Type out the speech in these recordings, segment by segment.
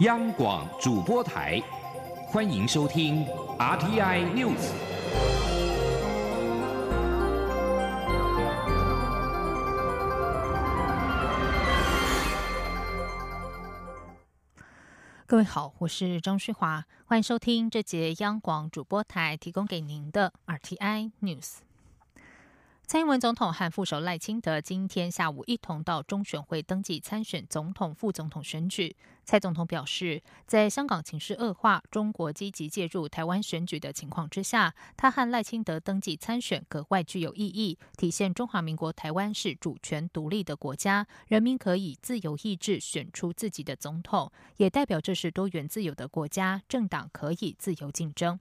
央广主播台，欢迎收听 RTI News。各位好，我是张旭华，欢迎收听这节央广主播台提供给您的 RTI News。蔡英文总统和副手赖清德今天下午一同到中选会登记参选总统、副总统选举。蔡总统表示，在香港情势恶化、中国积极介入台湾选举的情况之下，他和赖清德登记参选格外具有意义，体现中华民国台湾是主权独立的国家，人民可以自由意志选出自己的总统，也代表这是多元自由的国家，政党可以自由竞争。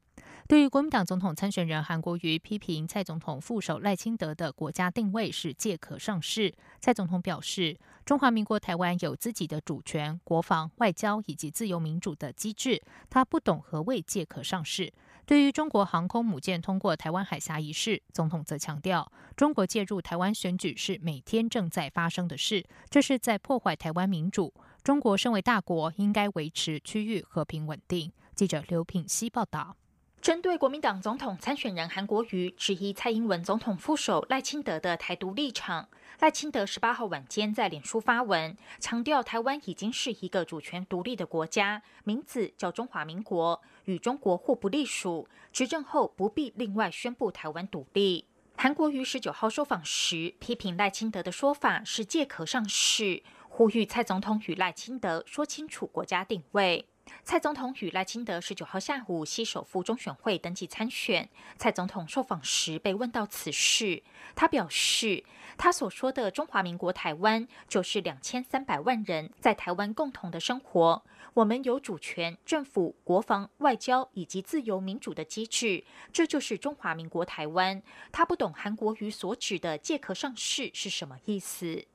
对于国民党总统参选人韩国瑜批评蔡总统副手赖清德的国家定位是借壳上市，蔡总统表示，中华民国台湾有自己的主权、国防、外交以及自由民主的机制，他不懂何谓借壳上市。对于中国航空母舰通过台湾海峡一事，总统则强调，中国介入台湾选举是每天正在发生的事，这是在破坏台湾民主。中国身为大国，应该维持区域和平稳定。记者刘品希报道。针对国民党总统参选人韩国瑜质疑蔡英文总统副手赖清德的台独立场，赖清德十八号晚间在脸书发文，强调台湾已经是一个主权独立的国家，名字叫中华民国，与中国互不隶属，执政后不必另外宣布台湾独立。韩国瑜十九号受访时批评赖清德的说法是借壳上市，呼吁蔡总统与赖清德说清楚国家定位。蔡总统与赖清德十九号下午携手赴中选会登记参选。蔡总统受访时被问到此事，他表示，他所说的中华民国台湾就是两千三百万人在台湾共同的生活，我们有主权、政府、国防、外交以及自由民主的机制，这就是中华民国台湾。他不懂韩国瑜所指的借壳上市是什么意思。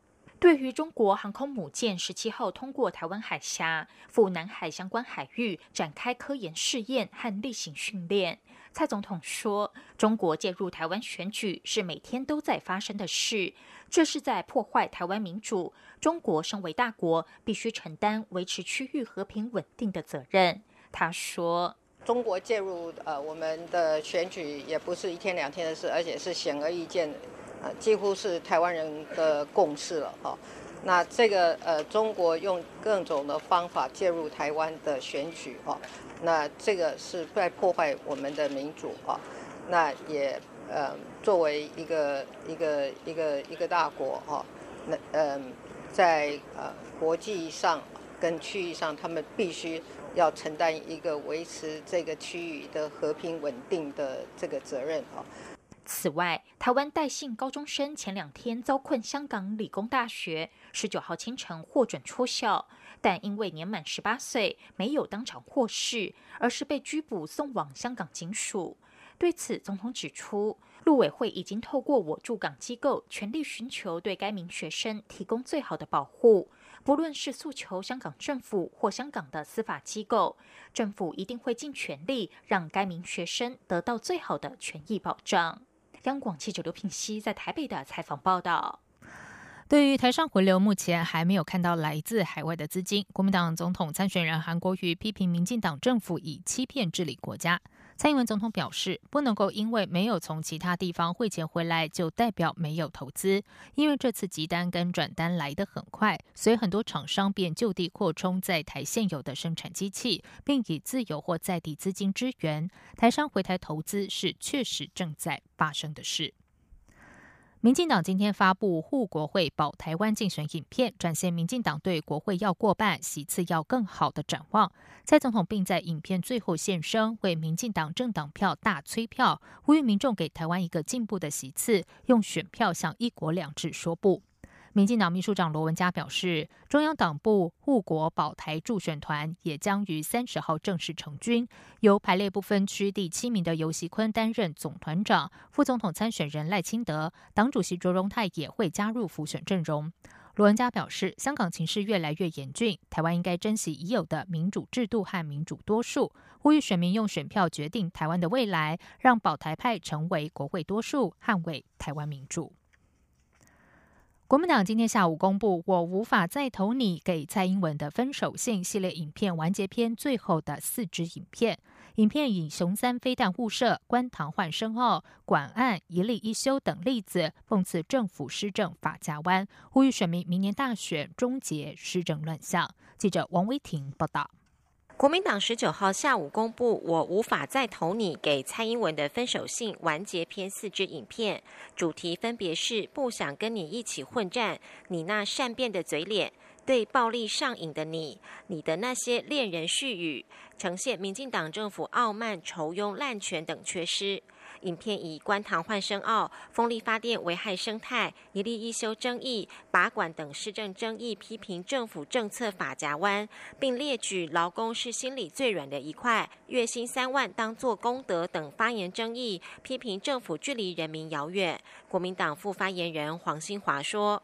对于中国航空母舰十七号通过台湾海峡赴南海相关海域展开科研试验和例行训练，蔡总统说：“中国介入台湾选举是每天都在发生的事，这是在破坏台湾民主。中国身为大国，必须承担维持区域和平稳定的责任。”他说：“中国介入呃我们的选举也不是一天两天的事，而且是显而易见。”呃，几乎是台湾人的共识了哈。那这个呃，中国用各种的方法介入台湾的选举哈，那这个是在破坏我们的民主哈。那也呃，作为一个一个一个一个大国哈，那嗯，在呃国际上跟区域上，他们必须要承担一个维持这个区域的和平稳定的这个责任啊。此外，台湾戴姓高中生前两天遭困香港理工大学，十九号清晨获准出校，但因为年满十八岁，没有当场获释，而是被拘捕送往香港警署。对此，总统指出，陆委会已经透过我驻港机构，全力寻求对该名学生提供最好的保护，不论是诉求香港政府或香港的司法机构，政府一定会尽全力让该名学生得到最好的权益保障。央广记者刘品熙在台北的采访报道：对于台商回流，目前还没有看到来自海外的资金。国民党总统参选人韩国瑜批评民进党政府以欺骗治理国家。蔡英文总统表示，不能够因为没有从其他地方汇钱回来，就代表没有投资。因为这次集单跟转单来得很快，所以很多厂商便就地扩充在台现有的生产机器，并以自由或在地资金支援台商回台投资，是确实正在发生的事。民进党今天发布护国会保台湾竞选影片，展现民进党对国会要过半、席次要更好的展望。蔡总统并在影片最后现身，为民进党政党票大催票，呼吁民众给台湾一个进步的席次，用选票向一国两制说不。民进党秘书长罗文嘉表示，中央党部护国保台助选团也将于三十号正式成军，由排列不分区第七名的尤锡坤担任总团长，副总统参选人赖清德、党主席卓荣泰也会加入辅选阵容。罗文嘉表示，香港情势越来越严峻，台湾应该珍惜已有的民主制度和民主多数，呼吁选民用选票决定台湾的未来，让保台派成为国会多数，捍卫台湾民主。国民党今天下午公布，我无法再投你给蔡英文的分手信系列影片完结篇最后的四支影片。影片以熊三飞弹误射、关塘换深奥、管案一例一休等例子，讽刺政府施政法家湾，呼吁选民明年大选终结施政乱象。记者王威婷报道。国民党十九号下午公布，我无法再投你给蔡英文的分手信完结篇四支影片，主题分别是不想跟你一起混战，你那善变的嘴脸。对暴力上瘾的你，你的那些恋人絮语，呈现民进党政府傲慢、仇庸、滥权等缺失。影片以观塘换深澳、风力发电危害生态、一例一休争议、拔管等市政争议，批评政府政策法夹弯，并列举劳工是心里最软的一块，月薪三万当做功德等发言争议，批评政府距离人民遥远。国民党副发言人黄兴华说。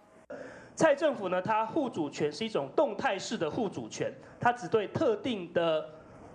蔡政府呢，它护主权是一种动态式的护主权，它只对特定的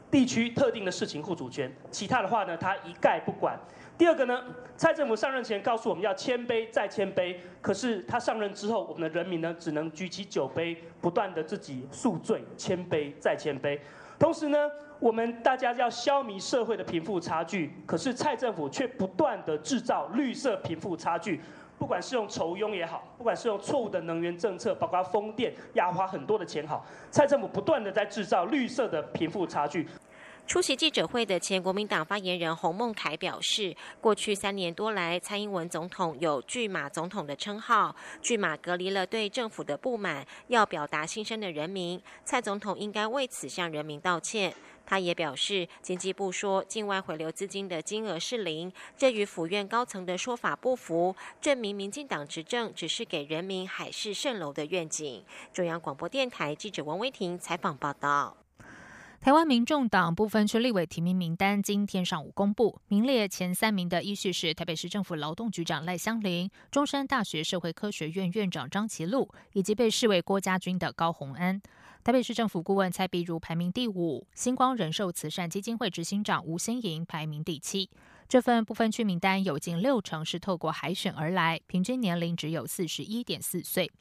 地区、特定的事情护主权，其他的话呢，它一概不管。第二个呢，蔡政府上任前告诉我们要谦卑再谦卑，可是他上任之后，我们的人民呢，只能举起酒杯，不断的自己宿醉，谦卑再谦卑。同时呢，我们大家要消弭社会的贫富差距，可是蔡政府却不断的制造绿色贫富差距。不管是用筹庸也好，不管是用错误的能源政策，包括风电压花很多的钱好，蔡政府不断的在制造绿色的贫富差距。出席记者会的前国民党发言人洪孟凯表示，过去三年多来，蔡英文总统有“巨马总统”的称号，巨马隔离了对政府的不满，要表达心声的人民，蔡总统应该为此向人民道歉。他也表示，经济部说境外回流资金的金额是零，这与府院高层的说法不符，证明民进党执政只是给人民海市蜃楼的愿景。中央广播电台记者王威婷采访报道。台湾民众党部分区立委提名名单今天上午公布，名列前三名的依序是台北市政府劳动局长赖香林、中山大学社会科学院院长张其禄，以及被视为郭家军的高鸿安。台北市政府顾问蔡碧如排名第五，星光人寿慈善基金会执行长吴新莹排名第七。这份不分区名单有近六成是透过海选而来，平均年龄只有四十一点四岁。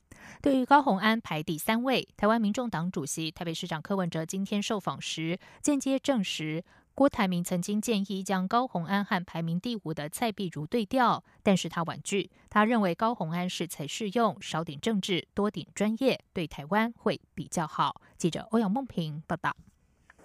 对于高鸿安排第三位，台湾民众党主席、台北市长柯文哲今天受访时，间接证实。郭台铭曾经建议将高鸿安和排名第五的蔡碧如对调，但是他婉拒。他认为高鸿安是才适用，少点政治，多点专业，对台湾会比较好。记者欧阳梦平报道。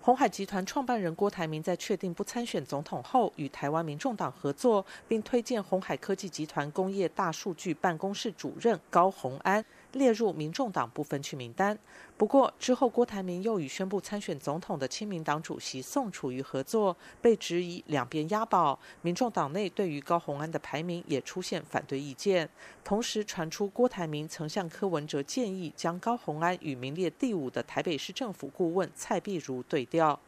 红海集团创办人郭台铭在确定不参选总统后，与台湾民众党合作，并推荐红海科技集团工业大数据办公室主任高鸿安。列入民众党不分区名单。不过之后，郭台铭又与宣布参选总统的亲民党主席宋楚瑜合作，被质疑两边押宝。民众党内对于高鸿安的排名也出现反对意见。同时传出郭台铭曾向柯文哲建议将高鸿安与名列第五的台北市政府顾问蔡碧如对调。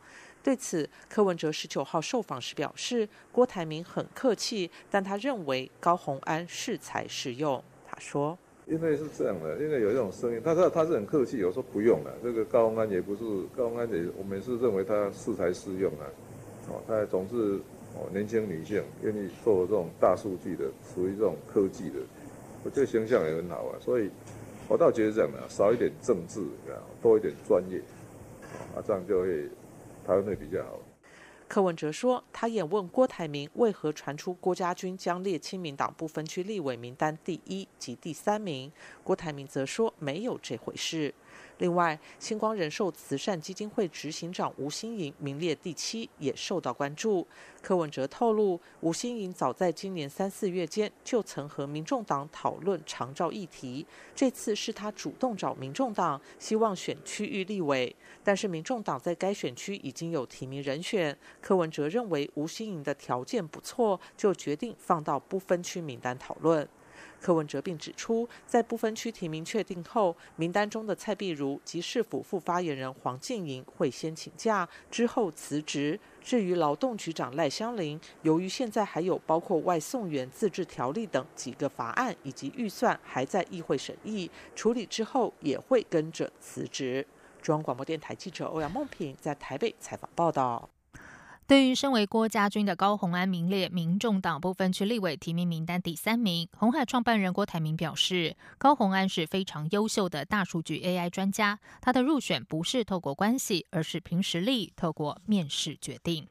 对此，柯文哲十九号受访时表示，郭台铭很客气，但他认为高鸿安适才适用。他说。因为是这样的，因为有一种声音，他他他是很客气，有时候不用了。这个高安也不是高安也，我们是认为他适才适用啊。哦，他总是哦年轻女性，愿意做这种大数据的，属于这种科技的，我觉得形象也很好啊。所以，我倒觉得这样的，少一点政治，多一点专业，啊，这样就会台湾会比较好。柯文哲说，他也问郭台铭为何传出郭家军将列亲民党不分区立委名单第一及第三名，郭台铭则说没有这回事。另外，星光人寿慈善基金会执行长吴新颖名列第七，也受到关注。柯文哲透露，吴新颖早在今年三四月间就曾和民众党讨论长照议题，这次是他主动找民众党，希望选区域立委。但是民众党在该选区已经有提名人选，柯文哲认为吴新颖的条件不错，就决定放到不分区名单讨论。柯文哲并指出，在不分区提名确定后，名单中的蔡碧如及市府副发言人黄静莹会先请假，之后辞职。至于劳动局长赖香林，由于现在还有包括外送员自治条例等几个法案以及预算还在议会审议处理之后，也会跟着辞职。中央广播电台记者欧阳梦平在台北采访报道。对于身为郭家军的高鸿安名列民众党部分区立委提名名单第三名，红海创办人郭台铭表示，高鸿安是非常优秀的大数据 AI 专家，他的入选不是透过关系，而是凭实力，透过面试决定。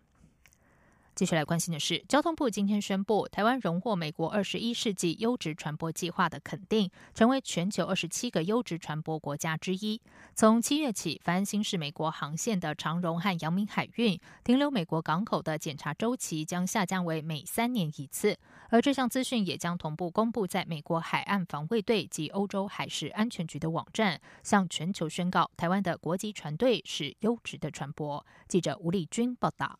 接下来关心的是，交通部今天宣布，台湾荣获美国二十一世纪优质船舶计划的肯定，成为全球二十七个优质船舶国家之一。从七月起，凡新是美国航线的长荣和阳明海运停留美国港口的检查周期将下降为每三年一次，而这项资讯也将同步公布在美国海岸防卫队及欧洲海事安全局的网站，向全球宣告台湾的国际船队是优质的船舶。记者吴丽君报道。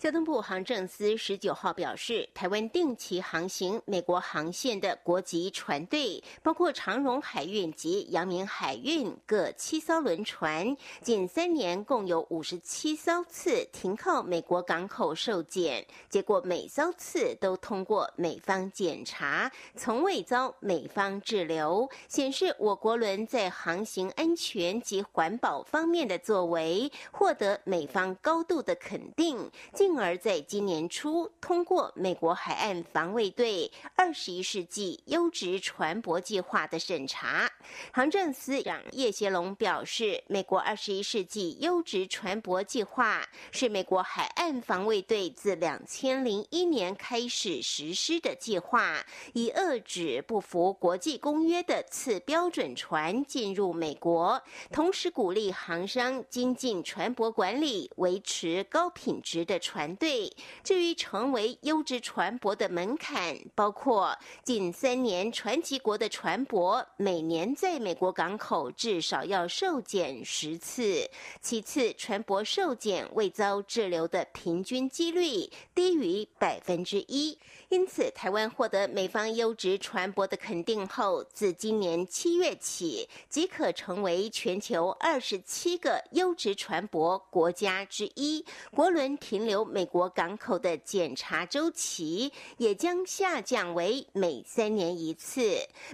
交通部航政司十九号表示，台湾定期航行美国航线的国籍船队，包括长荣海运及阳明海运各七艘轮船，近三年共有五十七艘次停靠美国港口受检，结果每艘次都通过美方检查，从未遭美方滞留，显示我国轮在航行安全及环保方面的作为，获得美方高度的肯定。进而在今年初通过美国海岸防卫队二十一世纪优质船舶计划的审查。航政司长叶协龙表示，美国二十一世纪优质船舶计划是美国海岸防卫队自两千零一年开始实施的计划，以遏制不符国际公约的次标准船进入美国，同时鼓励航商精进船舶管理，维持高品质的船。团队至于成为优质船舶的门槛，包括近三年传奇国的船舶每年在美国港口至少要受检十次；其次，船舶受检未遭滞留的平均几率低于百分之一。因此，台湾获得美方优质船舶的肯定后，自今年七月起，即可成为全球二十七个优质船舶国家之一。国轮停留美国港口的检查周期也将下降为每三年一次。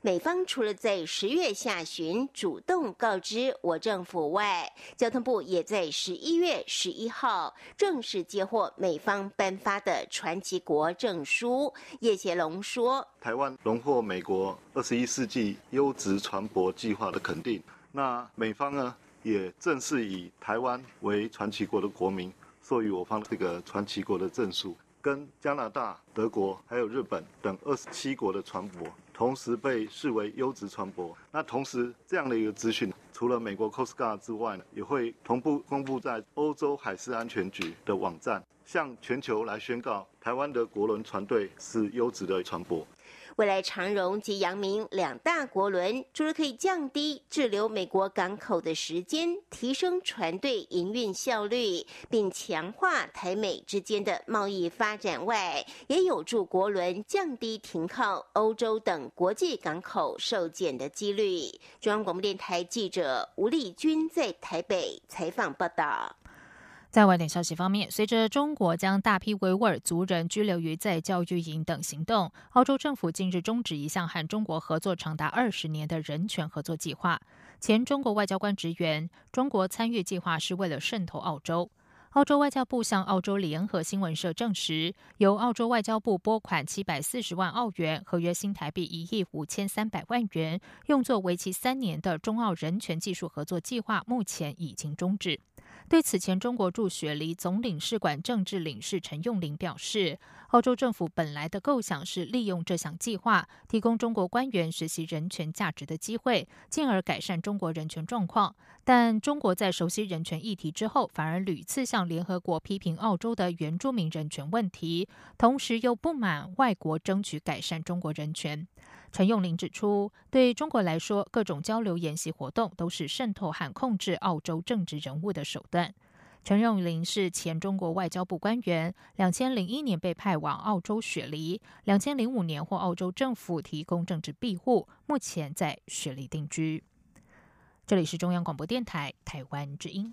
美方除了在十月下旬主动告知我政府外，交通部也在十一月十一号正式接获美方颁发的传奇国证书。叶协龙说：“台湾荣获美国二十一世纪优质船舶计划的肯定。那美方呢，也正式以台湾为传奇国的国民，授予我方这个传奇国的证书，跟加拿大、德国还有日本等二十七国的船舶同时被视为优质船舶。那同时这样的一个资讯，除了美国 Coast Guard 之外呢，也会同步公布在欧洲海事安全局的网站。”向全球来宣告，台湾的国轮船队是优质的船舶。未来长荣及阳明两大国轮，除了可以降低滞留美国港口的时间，提升船队营运效率，并强化台美之间的贸易发展外，也有助国轮降低停靠欧洲等国际港口受检的几率。中央广播电台记者吴丽君在台北采访报道。在外电消息方面，随着中国将大批维吾尔族人拘留于在教育营等行动，澳洲政府近日终止一项和中国合作长达二十年的人权合作计划。前中国外交官直言，中国参与计划是为了渗透澳洲。澳洲外交部向澳洲联合新闻社证实，由澳洲外交部拨款七百四十万澳元，合约新台币一亿五千三百万元，用作为期三年的中澳人权技术合作计划，目前已经终止。对此前中国驻雪梨总领事馆政治领事陈用林表示，澳洲政府本来的构想是利用这项计划，提供中国官员学习人权价值的机会，进而改善中国人权状况。但中国在熟悉人权议题之后，反而屡次向联合国批评澳洲的原住民人权问题，同时又不满外国争取改善中国人权。陈用林指出，对中国来说，各种交流演习活动都是渗透和控制澳洲政治人物的手段。陈用林是前中国外交部官员，两千零一年被派往澳洲雪梨，两千零五年获澳洲政府提供政治庇护，目前在雪梨定居。这里是中央广播电台台湾之音。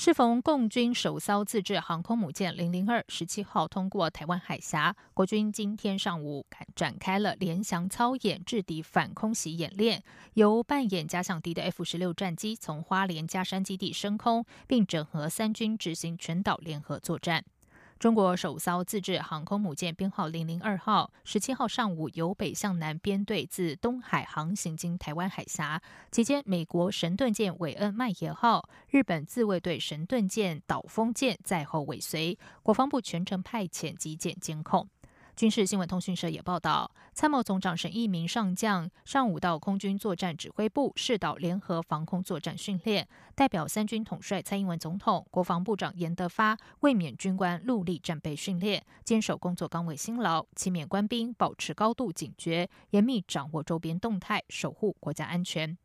适逢共军首艘自制航空母舰零零二十七号通过台湾海峡，国军今天上午展开了联翔操演制敌反空袭演练，由扮演假想敌的 F 十六战机从花莲加山基地升空，并整合三军执行全岛联合作战。中国首艘自制航空母舰编号零零二号，十七号上午由北向南编队自东海航行经台湾海峡，期间美国神盾舰韦恩麦耶号、日本自卫队神盾舰岛风舰在后尾随，国防部全程派遣机舰监控。军事新闻通讯社也报道，参谋总长沈一鸣上将上午到空军作战指挥部试导联合防空作战训练，代表三军统帅蔡英文总统、国防部长严德发卫冕军官陆力战备训练，坚守工作岗位辛劳，期勉官兵保持高度警觉，严密掌握周边动态，守护国家安全。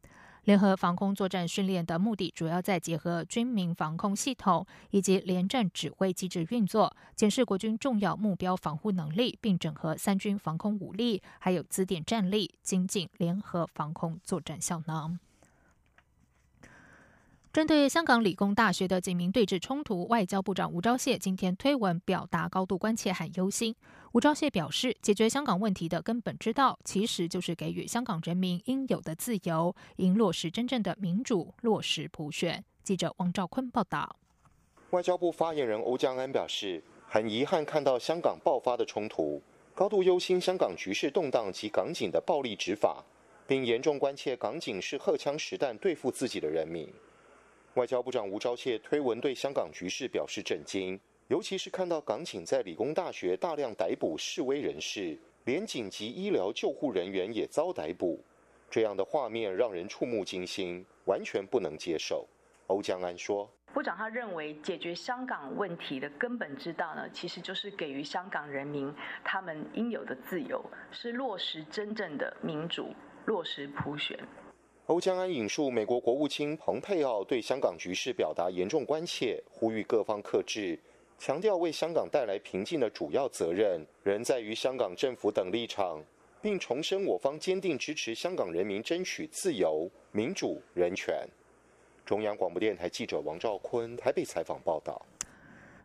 联合防空作战训练的目的，主要在结合军民防空系统以及联战指挥机制运作，检视国军重要目标防护能力，并整合三军防空武力，还有资点战力，精进联合防空作战效能。针对香港理工大学的警民对峙冲突，外交部长吴钊燮今天推文表达高度关切和忧心。吴钊燮表示，解决香港问题的根本之道，其实就是给予香港人民应有的自由，应落实真正的民主，落实普选。记者王兆坤报道。外交部发言人欧江安表示，很遗憾看到香港爆发的冲突，高度忧心香港局势动荡及港警的暴力执法，并严重关切港警是荷枪实弹对付自己的人民。外交部长吴钊燮推文对香港局势表示震惊，尤其是看到港警在理工大学大量逮捕示威人士，连紧急医疗救护人员也遭逮捕，这样的画面让人触目惊心，完全不能接受。欧江安说：“部长他认为，解决香港问题的根本之道呢，其实就是给予香港人民他们应有的自由，是落实真正的民主，落实普选。”欧江安引述美国国务卿蓬佩奥对香港局势表达严重关切，呼吁各方克制，强调为香港带来平静的主要责任仍在于香港政府等立场，并重申我方坚定支持香港人民争取自由、民主、人权。中央广播电台记者王兆坤台北采访报道。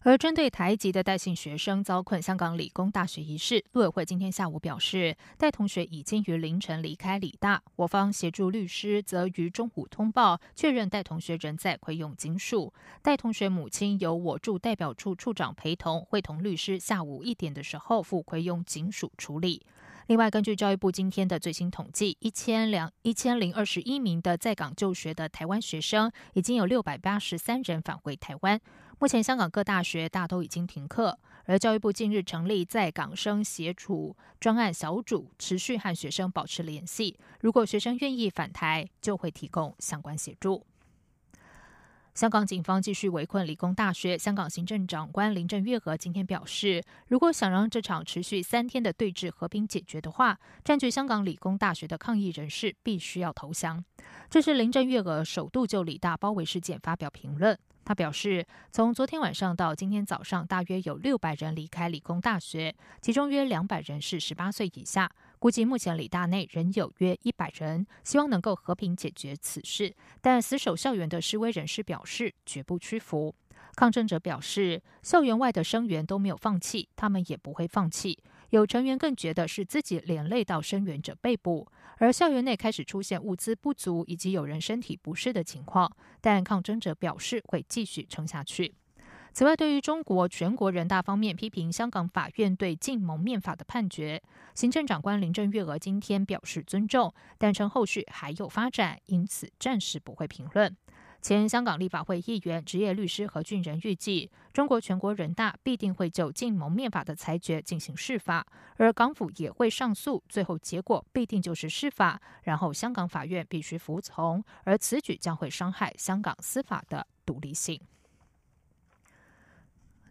而针对台籍的戴姓学生遭困香港理工大学一事，陆委会今天下午表示，戴同学已经于凌晨离开理大，我方协助律师则于中午通报确认戴同学仍在葵涌警署，戴同学母亲由我驻代表处处长陪同，会同律师下午一点的时候赴葵涌警署处理。另外，根据教育部今天的最新统计，一千两一千零二十一名的在港就学的台湾学生，已经有六百八十三人返回台湾。目前，香港各大学大都已经停课，而教育部近日成立在港生协助专案小组，持续和学生保持联系。如果学生愿意返台，就会提供相关协助。香港警方继续围困理工大学。香港行政长官林郑月娥今天表示，如果想让这场持续三天的对峙和平解决的话，占据香港理工大学的抗议人士必须要投降。这是林郑月娥首度就理大包围事件发表评论。他表示，从昨天晚上到今天早上，大约有六百人离开理工大学，其中约两百人是十八岁以下。估计目前理大内仍有约一百人，希望能够和平解决此事。但死守校园的示威人士表示绝不屈服。抗争者表示，校园外的声援都没有放弃，他们也不会放弃。有成员更觉得是自己连累到声援者被捕，而校园内开始出现物资不足以及有人身体不适的情况。但抗争者表示会继续撑下去。此外，对于中国全国人大方面批评香港法院对禁蒙面法的判决，行政长官林郑月娥今天表示尊重，但称后续还有发展，因此暂时不会评论。前香港立法会议员、职业律师何俊仁预计，中国全国人大必定会就禁蒙面法的裁决进行释法，而港府也会上诉，最后结果必定就是释法，然后香港法院必须服从，而此举将会伤害香港司法的独立性。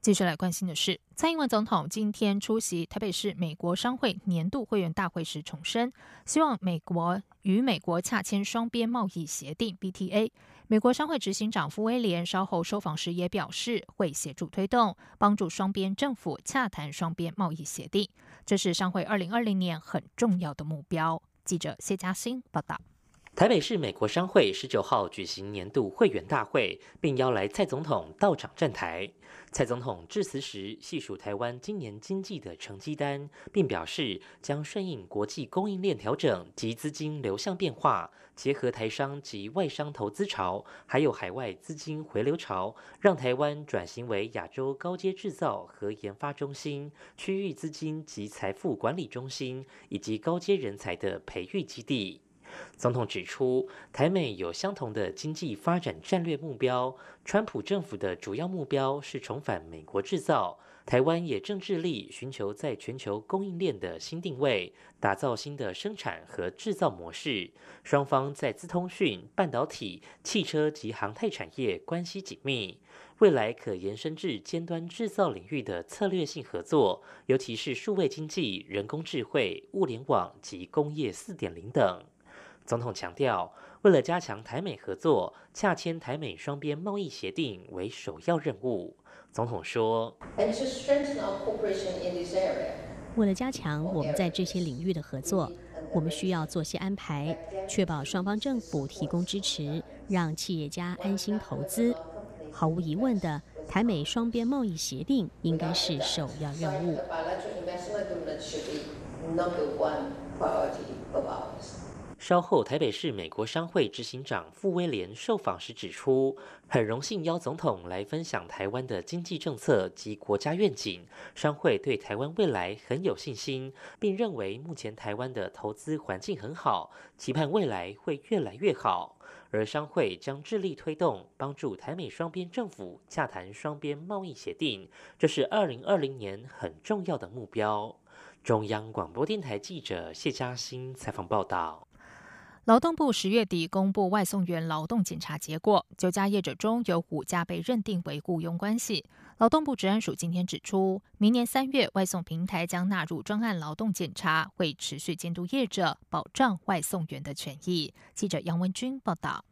接下来关心的是，蔡英文总统今天出席台北市美国商会年度会员大会时重申，希望美国与美国洽签双边贸易协定 （BTA）。美国商会执行长傅威廉稍后受访时也表示，会协助推动，帮助双边政府洽谈双边贸易协定，这是商会二零二零年很重要的目标。记者谢嘉欣报道。台北市美国商会十九号举行年度会员大会，并邀来蔡总统到场站台。蔡总统致辞时细数台湾今年经济的成绩单，并表示将顺应国际供应链调整及资金流向变化，结合台商及外商投资潮，还有海外资金回流潮，让台湾转型为亚洲高阶制造和研发中心、区域资金及财富管理中心以及高阶人才的培育基地。总统指出，台美有相同的经济发展战略目标。川普政府的主要目标是重返美国制造，台湾也正致力寻求在全球供应链的新定位，打造新的生产和制造模式。双方在资通讯、半导体、汽车及航太产业关系紧密，未来可延伸至尖端制造领域的策略性合作，尤其是数位经济、人工智慧、物联网及工业四点零等。总统强调，为了加强台美合作，洽签台美双边贸易协定为首要任务。总统说：“为了加强我们在这些领域的合作，我们需要做些安排，确保双方政府提供支持，让企业家安心投资。毫无疑问的，台美双边贸易协定应该是首要任务。”稍后，台北市美国商会执行长傅威廉受访时指出，很荣幸邀总统来分享台湾的经济政策及国家愿景。商会对台湾未来很有信心，并认为目前台湾的投资环境很好，期盼未来会越来越好。而商会将致力推动，帮助台美双边政府洽谈双边贸易协定，这是二零二零年很重要的目标。中央广播电台记者谢嘉欣采访报道。劳动部十月底公布外送员劳动检查结果，九家业者中有五家被认定为雇佣关系。劳动部治安署今天指出，明年三月外送平台将纳入专案劳动检查，会持续监督业者，保障外送员的权益。记者杨文君报道。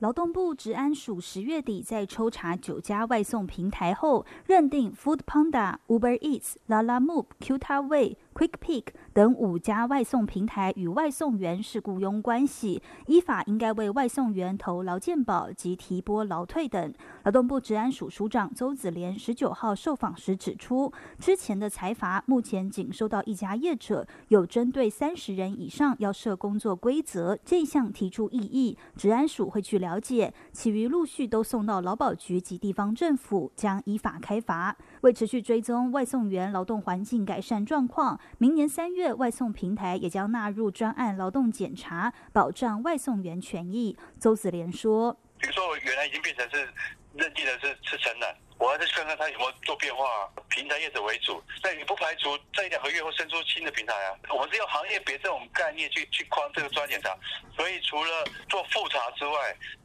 劳动部治安署十月底在抽查九家外送平台后，认定 Food Panda、Uber Eats、Lalamove、Qtaway。Quick Pick 等五家外送平台与外送员是雇佣关系，依法应该为外送员投劳健保及提拨劳退等。劳动部治安署署长周子廉十九号受访时指出，之前的财阀目前仅收到一家业者有针对三十人以上要设工作规则这项提出异议，治安署会去了解，其余陆续都送到劳保局及地方政府，将依法开罚。为持续追踪外送员劳动环境改善状况。明年三月，外送平台也将纳入专案劳动检查，保障外送员权益。周子莲说：“比如说，我原来已经变成是认定的是是承揽，我还是看看他有没有做变化。平台业者为主，但也不排除在一两个月会生出新的平台啊。我们是用行业别这种概念去去框这个专检查，所以除了做复查之外，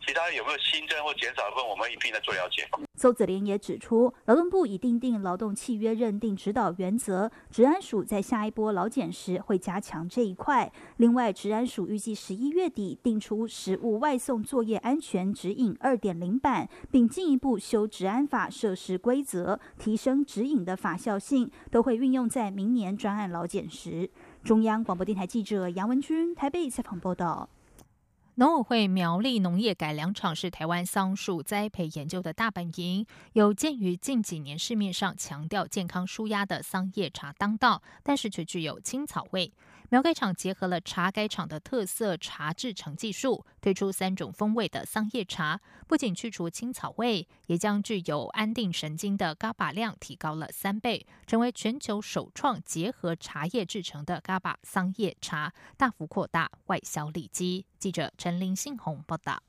其他有没有新增或减少的部分，我们一并来做了解。”邹子莲也指出，劳动部已订定劳动契约认定指导原则，治安署在下一波劳检时会加强这一块。另外，治安署预计十一月底定出食物外送作业安全指引二点零版，并进一步修治安法设施规则，提升指引的法效性，都会运用在明年专案劳检时。中央广播电台记者杨文君台北采访报道。农委会苗栗农业改良场是台湾桑树栽培研究的大本营。有鉴于近几年市面上强调健康舒压的桑叶茶当道，但是却具有青草味。苗改厂结合了茶改厂的特色茶制成技术，推出三种风味的桑叶茶，不仅去除青草味，也将具有安定神经的嘎巴量提高了三倍，成为全球首创结合茶叶制成的嘎巴桑叶茶，大幅扩大外销利基。记者陈林信宏报道。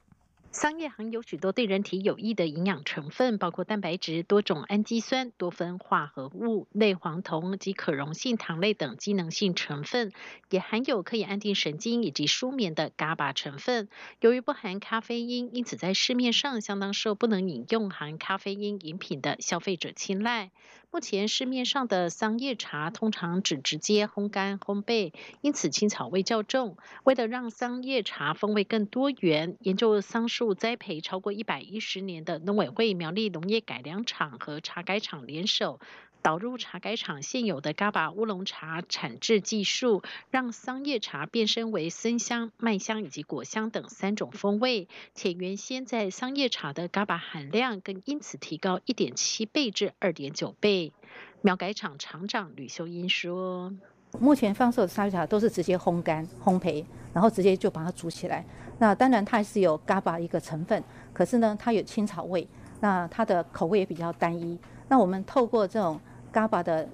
桑叶含有许多对人体有益的营养成分，包括蛋白质、多种氨基酸、多酚化合物、类黄酮及可溶性糖类等机能性成分，也含有可以安定神经以及舒眠的嘎巴成分。由于不含咖啡因，因此在市面上相当受不能饮用含咖啡因饮品的消费者青睐。目前市面上的桑叶茶通常只直接烘干烘焙，因此青草味较重。为了让桑叶茶风味更多元，研究桑树栽培超过一百一十年的农委会苗栗农业改良场和茶改厂联手。导入茶改厂现有的嘎巴乌龙茶产制技术，让桑叶茶变身为森香、麦香以及果香等三种风味，且原先在桑叶茶的嘎巴含量更因此提高一点七倍至二点九倍。苗改厂厂长吕秀英说：“目前放售的桑叶茶都是直接烘干、烘焙，然后直接就把它煮起来。那当然它还是有嘎巴一个成分，可是呢，它有青草味，那它的口味也比较单一。那我们透过这种。”嘎巴的，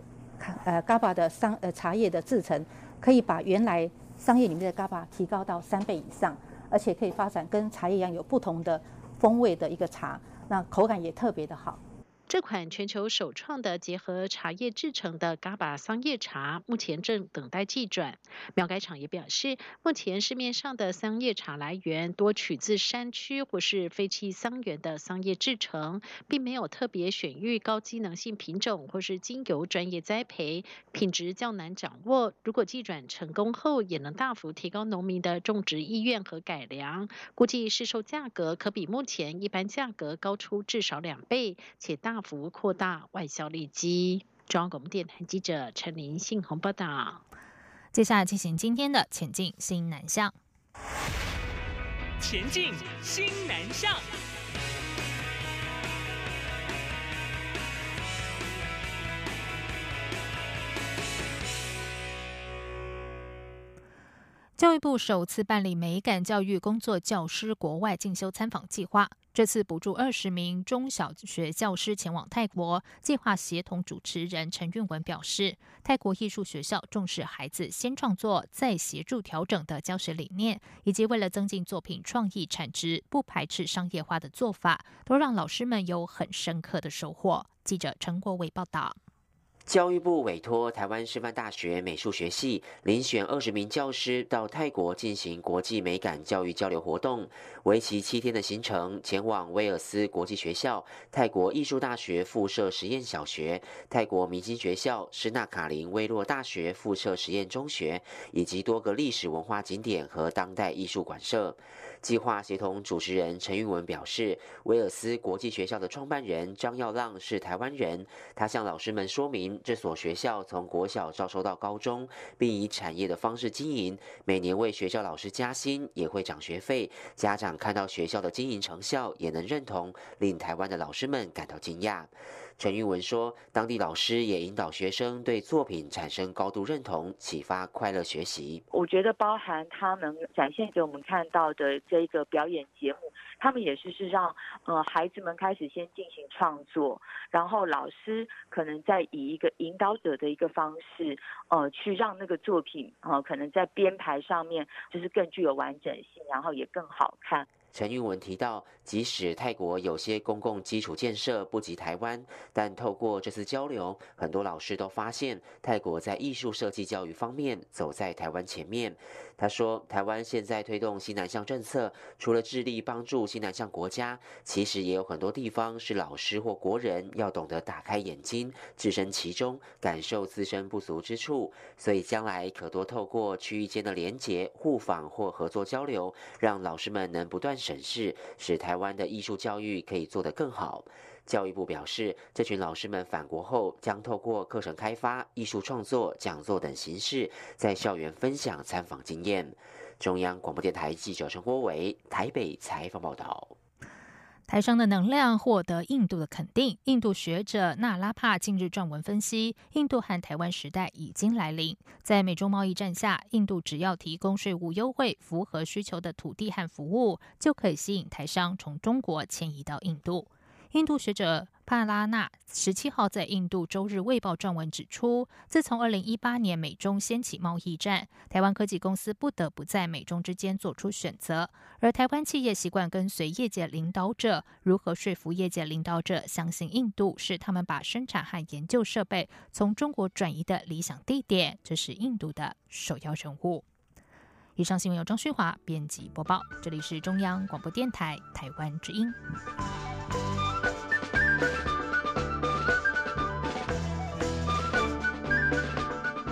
呃，嘎巴的商呃茶叶的制成，可以把原来商业里面的嘎巴提高到三倍以上，而且可以发展跟茶叶一样有不同的风味的一个茶，那口感也特别的好。这款全球首创的结合茶叶制成的嘎巴桑叶茶，目前正等待寄转。苗改厂也表示，目前市面上的桑叶茶来源多取自山区或是废弃桑园的桑叶制成，并没有特别选育高机能性品种或是精油专业栽培，品质较难掌握。如果寄转成功后，也能大幅提高农民的种植意愿和改良。估计市售价格可比目前一般价格高出至少两倍，且大。大幅扩大外销利基。中央广播电台记者陈林信宏报道。接下来进行今天的前进新南向。前进新南向。教育部首次办理美感教育工作教师国外进修参访计划。这次补助二十名中小学教师前往泰国。计划协同主持人陈运文表示，泰国艺术学校重视孩子先创作再协助调整的教学理念，以及为了增进作品创意产值，不排斥商业化的做法，都让老师们有很深刻的收获。记者陈国伟报道。教育部委托台湾师范大学美术学系遴选二十名教师到泰国进行国际美感教育交流活动，为期七天的行程，前往威尔斯国际学校、泰国艺术大学附设实验小学、泰国明星学校、施纳卡林威洛大学附设实验中学，以及多个历史文化景点和当代艺术馆舍。计划协同主持人陈韵文表示，威尔斯国际学校的创办人张耀浪是台湾人，他向老师们说明。这所学校从国小招收到高中，并以产业的方式经营，每年为学校老师加薪，也会涨学费。家长看到学校的经营成效，也能认同，令台湾的老师们感到惊讶。陈玉文说，当地老师也引导学生对作品产生高度认同，启发快乐学习。我觉得包含他们展现给我们看到的这个表演节目。他们也是是让呃孩子们开始先进行创作，然后老师可能在以一个引导者的一个方式，呃，去让那个作品呃可能在编排上面就是更具有完整性，然后也更好看。陈玉文提到，即使泰国有些公共基础建设不及台湾，但透过这次交流，很多老师都发现泰国在艺术设计教育方面走在台湾前面。他说，台湾现在推动西南向政策，除了致力帮助西南向国家，其实也有很多地方是老师或国人要懂得打开眼睛，置身其中，感受自身不足之处。所以将来可多透过区域间的连结、互访或合作交流，让老师们能不断。审视，使台湾的艺术教育可以做得更好。教育部表示，这群老师们返国后，将透过课程开发、艺术创作、讲座等形式，在校园分享参访经验。中央广播电台记者陈国伟台北采访报道。台商的能量获得印度的肯定。印度学者纳拉帕近日撰文分析，印度和台湾时代已经来临。在美中贸易战下，印度只要提供税务优惠、符合需求的土地和服务，就可以吸引台商从中国迁移到印度。印度学者帕拉纳十七号在印度周日卫报撰文指出，自从二零一八年美中掀起贸易战，台湾科技公司不得不在美中之间做出选择，而台湾企业习惯跟随业界领导者，如何说服业界领导者相信印度是他们把生产和研究设备从中国转移的理想地点，这是印度的首要任务。以上新闻由张旭华编辑播报，这里是中央广播电台台湾之音。you